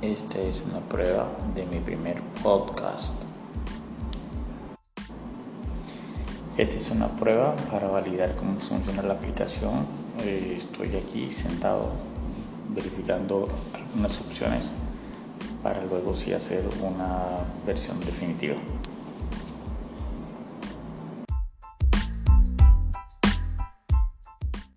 Esta es una prueba de mi primer podcast. Esta es una prueba para validar cómo funciona la aplicación. Eh, estoy aquí sentado verificando algunas opciones para luego sí hacer una versión definitiva.